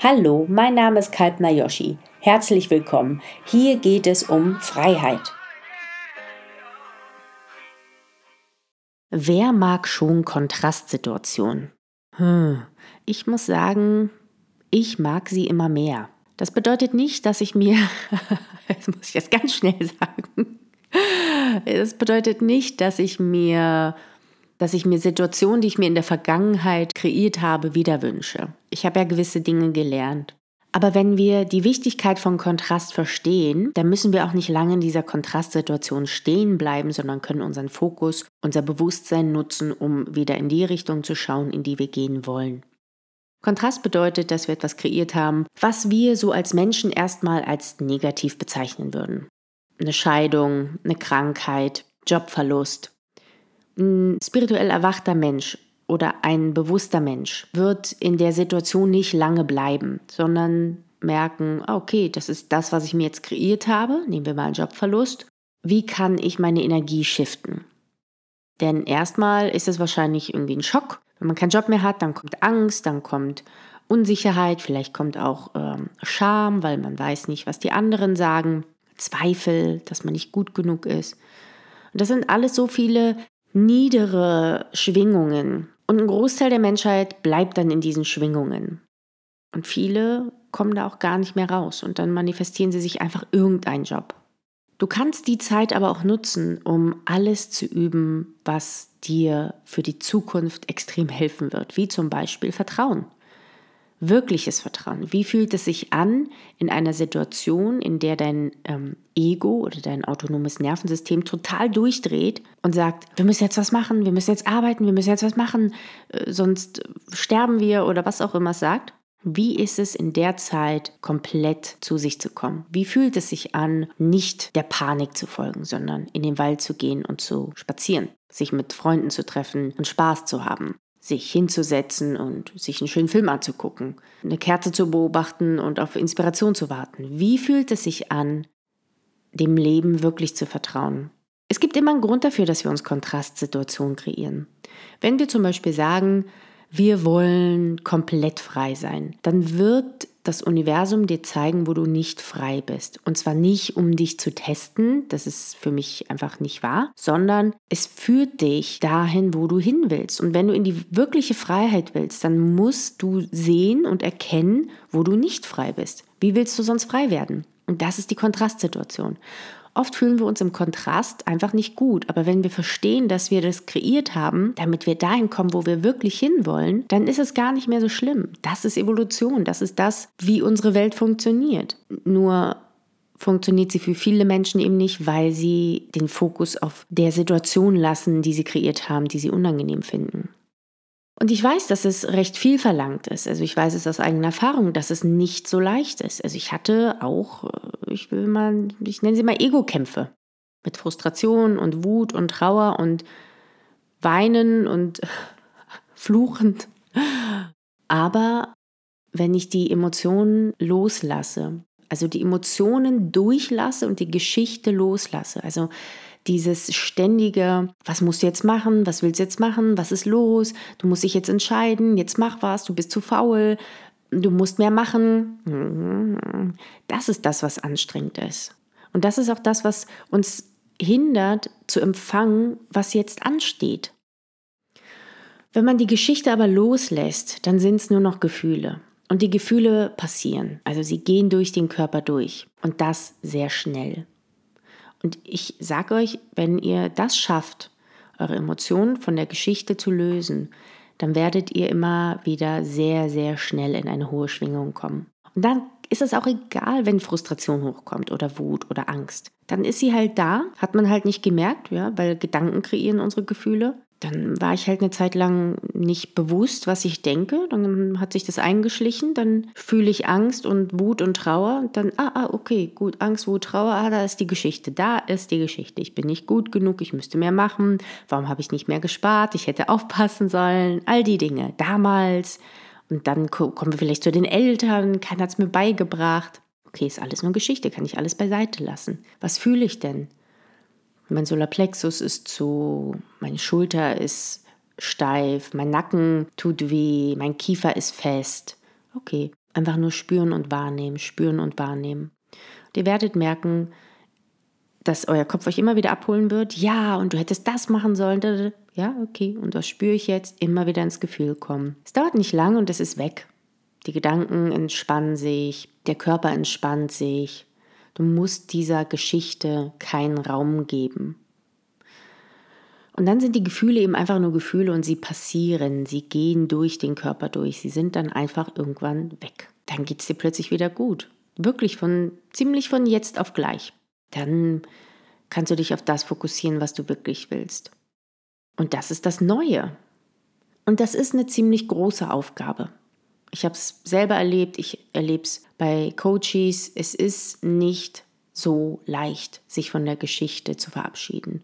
Hallo, mein Name ist Kalpna Yoshi. Herzlich willkommen. Hier geht es um Freiheit. Wer mag schon Kontrastsituationen? Hm, ich muss sagen, ich mag sie immer mehr. Das bedeutet nicht, dass ich mir, das muss ich jetzt ganz schnell sagen, das bedeutet nicht, dass ich mir dass ich mir Situationen, die ich mir in der Vergangenheit kreiert habe, wieder wünsche. Ich habe ja gewisse Dinge gelernt. Aber wenn wir die Wichtigkeit von Kontrast verstehen, dann müssen wir auch nicht lange in dieser Kontrastsituation stehen bleiben, sondern können unseren Fokus, unser Bewusstsein nutzen, um wieder in die Richtung zu schauen, in die wir gehen wollen. Kontrast bedeutet, dass wir etwas kreiert haben, was wir so als Menschen erstmal als negativ bezeichnen würden. Eine Scheidung, eine Krankheit, Jobverlust, ein spirituell erwachter Mensch oder ein bewusster Mensch wird in der Situation nicht lange bleiben, sondern merken, ah, okay, das ist das, was ich mir jetzt kreiert habe. Nehmen wir mal einen Jobverlust. Wie kann ich meine Energie shiften? Denn erstmal ist es wahrscheinlich irgendwie ein Schock. Wenn man keinen Job mehr hat, dann kommt Angst, dann kommt Unsicherheit, vielleicht kommt auch ähm, Scham, weil man weiß nicht, was die anderen sagen, Zweifel, dass man nicht gut genug ist. Und das sind alles so viele niedere Schwingungen. Und ein Großteil der Menschheit bleibt dann in diesen Schwingungen. Und viele kommen da auch gar nicht mehr raus und dann manifestieren sie sich einfach irgendeinen Job. Du kannst die Zeit aber auch nutzen, um alles zu üben, was dir für die Zukunft extrem helfen wird, wie zum Beispiel Vertrauen wirkliches Vertrauen. Wie fühlt es sich an in einer Situation, in der dein ähm, Ego oder dein autonomes Nervensystem total durchdreht und sagt, wir müssen jetzt was machen, wir müssen jetzt arbeiten, wir müssen jetzt was machen, äh, sonst sterben wir oder was auch immer es sagt. Wie ist es in der Zeit, komplett zu sich zu kommen? Wie fühlt es sich an, nicht der Panik zu folgen, sondern in den Wald zu gehen und zu spazieren, sich mit Freunden zu treffen und Spaß zu haben? Sich hinzusetzen und sich einen schönen Film anzugucken, eine Kerze zu beobachten und auf Inspiration zu warten. Wie fühlt es sich an, dem Leben wirklich zu vertrauen? Es gibt immer einen Grund dafür, dass wir uns Kontrastsituationen kreieren. Wenn wir zum Beispiel sagen, wir wollen komplett frei sein, dann wird das Universum dir zeigen, wo du nicht frei bist. Und zwar nicht, um dich zu testen, das ist für mich einfach nicht wahr, sondern es führt dich dahin, wo du hin willst. Und wenn du in die wirkliche Freiheit willst, dann musst du sehen und erkennen, wo du nicht frei bist. Wie willst du sonst frei werden? Und das ist die Kontrastsituation. Oft fühlen wir uns im Kontrast einfach nicht gut, aber wenn wir verstehen, dass wir das kreiert haben, damit wir dahin kommen, wo wir wirklich hinwollen, dann ist es gar nicht mehr so schlimm. Das ist Evolution, das ist das, wie unsere Welt funktioniert. Nur funktioniert sie für viele Menschen eben nicht, weil sie den Fokus auf der Situation lassen, die sie kreiert haben, die sie unangenehm finden. Und ich weiß, dass es recht viel verlangt ist. Also ich weiß es aus eigener Erfahrung, dass es nicht so leicht ist. Also ich hatte auch, äh, ich will mal, ich nenne sie mal Ego-Kämpfe. Mit Frustration und Wut und Trauer und Weinen und Fluchend. Aber wenn ich die Emotionen loslasse, also die Emotionen durchlasse und die Geschichte loslasse, also dieses ständige, was musst du jetzt machen, was willst du jetzt machen, was ist los, du musst dich jetzt entscheiden, jetzt mach was, du bist zu faul, du musst mehr machen. Das ist das, was anstrengend ist. Und das ist auch das, was uns hindert zu empfangen, was jetzt ansteht. Wenn man die Geschichte aber loslässt, dann sind es nur noch Gefühle. Und die Gefühle passieren, also sie gehen durch den Körper durch und das sehr schnell. Und ich sage euch, wenn ihr das schafft, eure Emotionen von der Geschichte zu lösen, dann werdet ihr immer wieder sehr, sehr schnell in eine hohe Schwingung kommen. Und dann ist es auch egal, wenn Frustration hochkommt oder Wut oder Angst. Dann ist sie halt da, hat man halt nicht gemerkt, ja, weil Gedanken kreieren unsere Gefühle dann war ich halt eine Zeit lang nicht bewusst, was ich denke. Dann hat sich das eingeschlichen. Dann fühle ich Angst und Wut und Trauer. Und dann, ah, ah, okay, gut, Angst, Wut, Trauer, ah, da ist die Geschichte. Da ist die Geschichte. Ich bin nicht gut genug, ich müsste mehr machen. Warum habe ich nicht mehr gespart? Ich hätte aufpassen sollen. All die Dinge. Damals. Und dann kommen wir vielleicht zu den Eltern. Keiner hat es mir beigebracht. Okay, ist alles nur Geschichte, kann ich alles beiseite lassen. Was fühle ich denn? Mein Solarplexus ist zu, meine Schulter ist steif, mein Nacken tut weh, mein Kiefer ist fest. Okay, Einfach nur spüren und wahrnehmen, spüren und wahrnehmen. Und ihr werdet merken, dass euer Kopf euch immer wieder abholen wird. Ja, und du hättest das machen sollen. Ja, okay. Und das spüre ich jetzt. Immer wieder ins Gefühl kommen. Es dauert nicht lang und es ist weg. Die Gedanken entspannen sich, der Körper entspannt sich. Du musst dieser Geschichte keinen Raum geben. Und dann sind die Gefühle eben einfach nur Gefühle und sie passieren, sie gehen durch den Körper durch, sie sind dann einfach irgendwann weg. Dann geht es dir plötzlich wieder gut. Wirklich von ziemlich von jetzt auf gleich. Dann kannst du dich auf das fokussieren, was du wirklich willst. Und das ist das Neue. Und das ist eine ziemlich große Aufgabe. Ich habe es selber erlebt, ich erlebe es bei Coaches. Es ist nicht so leicht, sich von der Geschichte zu verabschieden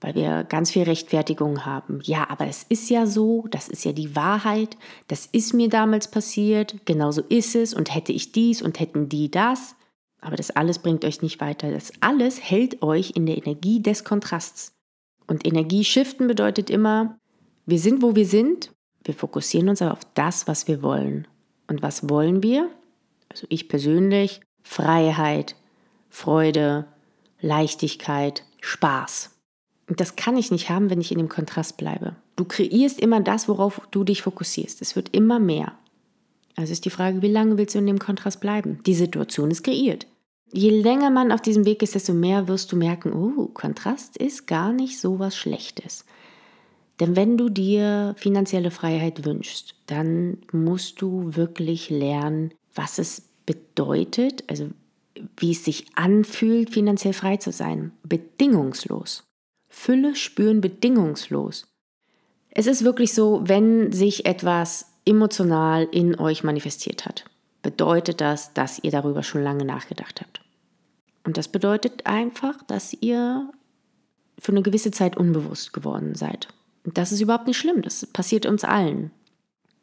weil wir ganz viel Rechtfertigung haben. Ja, aber es ist ja so, das ist ja die Wahrheit, das ist mir damals passiert, genauso ist es und hätte ich dies und hätten die das. Aber das alles bringt euch nicht weiter. Das alles hält euch in der Energie des Kontrasts. Und Energie shiften bedeutet immer, wir sind, wo wir sind, wir fokussieren uns aber auf das, was wir wollen. Und was wollen wir? Also ich persönlich, Freiheit, Freude, Leichtigkeit, Spaß. Und das kann ich nicht haben, wenn ich in dem Kontrast bleibe. Du kreierst immer das, worauf du dich fokussierst. Es wird immer mehr. Also ist die Frage, wie lange willst du in dem Kontrast bleiben? Die Situation ist kreiert. Je länger man auf diesem Weg ist, desto mehr wirst du merken, oh, Kontrast ist gar nicht so was Schlechtes. Denn wenn du dir finanzielle Freiheit wünschst, dann musst du wirklich lernen, was es bedeutet, also wie es sich anfühlt, finanziell frei zu sein. Bedingungslos. Fülle spüren bedingungslos. Es ist wirklich so, wenn sich etwas emotional in euch manifestiert hat, bedeutet das, dass ihr darüber schon lange nachgedacht habt. Und das bedeutet einfach, dass ihr für eine gewisse Zeit unbewusst geworden seid. Und das ist überhaupt nicht schlimm, das passiert uns allen.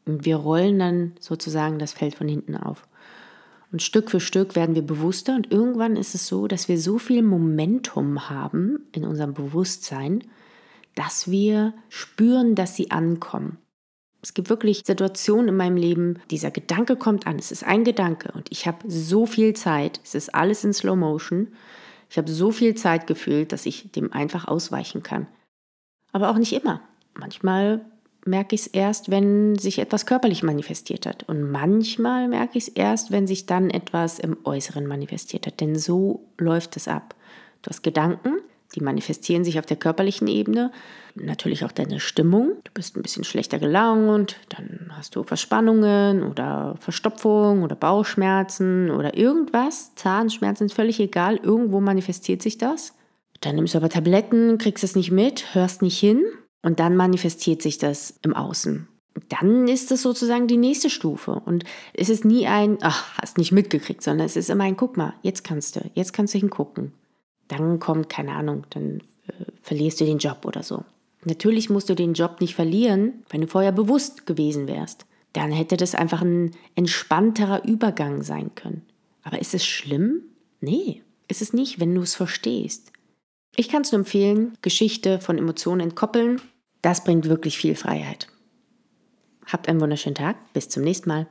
Und wir rollen dann sozusagen das Feld von hinten auf. Und Stück für Stück werden wir bewusster und irgendwann ist es so, dass wir so viel Momentum haben in unserem Bewusstsein, dass wir spüren, dass sie ankommen. Es gibt wirklich Situationen in meinem Leben, dieser Gedanke kommt an, es ist ein Gedanke und ich habe so viel Zeit, es ist alles in Slow Motion, ich habe so viel Zeit gefühlt, dass ich dem einfach ausweichen kann. Aber auch nicht immer. Manchmal merke ich es erst, wenn sich etwas körperlich manifestiert hat. Und manchmal merke ich es erst, wenn sich dann etwas im Äußeren manifestiert hat. Denn so läuft es ab. Du hast Gedanken, die manifestieren sich auf der körperlichen Ebene. Natürlich auch deine Stimmung. Du bist ein bisschen schlechter gelaunt, dann hast du Verspannungen oder Verstopfung oder Bauchschmerzen oder irgendwas. Zahnschmerzen, völlig egal. Irgendwo manifestiert sich das. Dann nimmst du aber Tabletten, kriegst es nicht mit, hörst nicht hin und dann manifestiert sich das im Außen. Dann ist es sozusagen die nächste Stufe. Und es ist nie ein, ach, hast nicht mitgekriegt, sondern es ist immer ein, guck mal, jetzt kannst du, jetzt kannst du hingucken. Dann kommt, keine Ahnung, dann äh, verlierst du den Job oder so. Natürlich musst du den Job nicht verlieren, wenn du vorher bewusst gewesen wärst. Dann hätte das einfach ein entspannterer Übergang sein können. Aber ist es schlimm? Nee, ist es nicht, wenn du es verstehst. Ich kann es nur empfehlen, Geschichte von Emotionen entkoppeln das bringt wirklich viel Freiheit. Habt einen wunderschönen Tag. Bis zum nächsten Mal.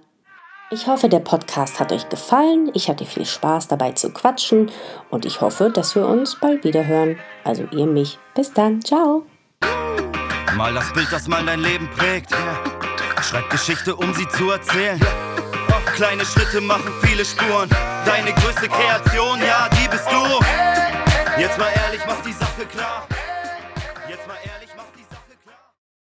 Ich hoffe, der Podcast hat euch gefallen. Ich hatte viel Spaß dabei zu quatschen und ich hoffe, dass wir uns bald wieder hören. Also ihr mich. Bis dann. Ciao. Mal das Bild, das mal dein Leben prägt. Schreib Geschichte, um sie zu erzählen. Kleine Schritte machen viele Spuren. Deine größte Kreation, ja, die bist du. Jetzt mal ehrlich, mach die Sache klar.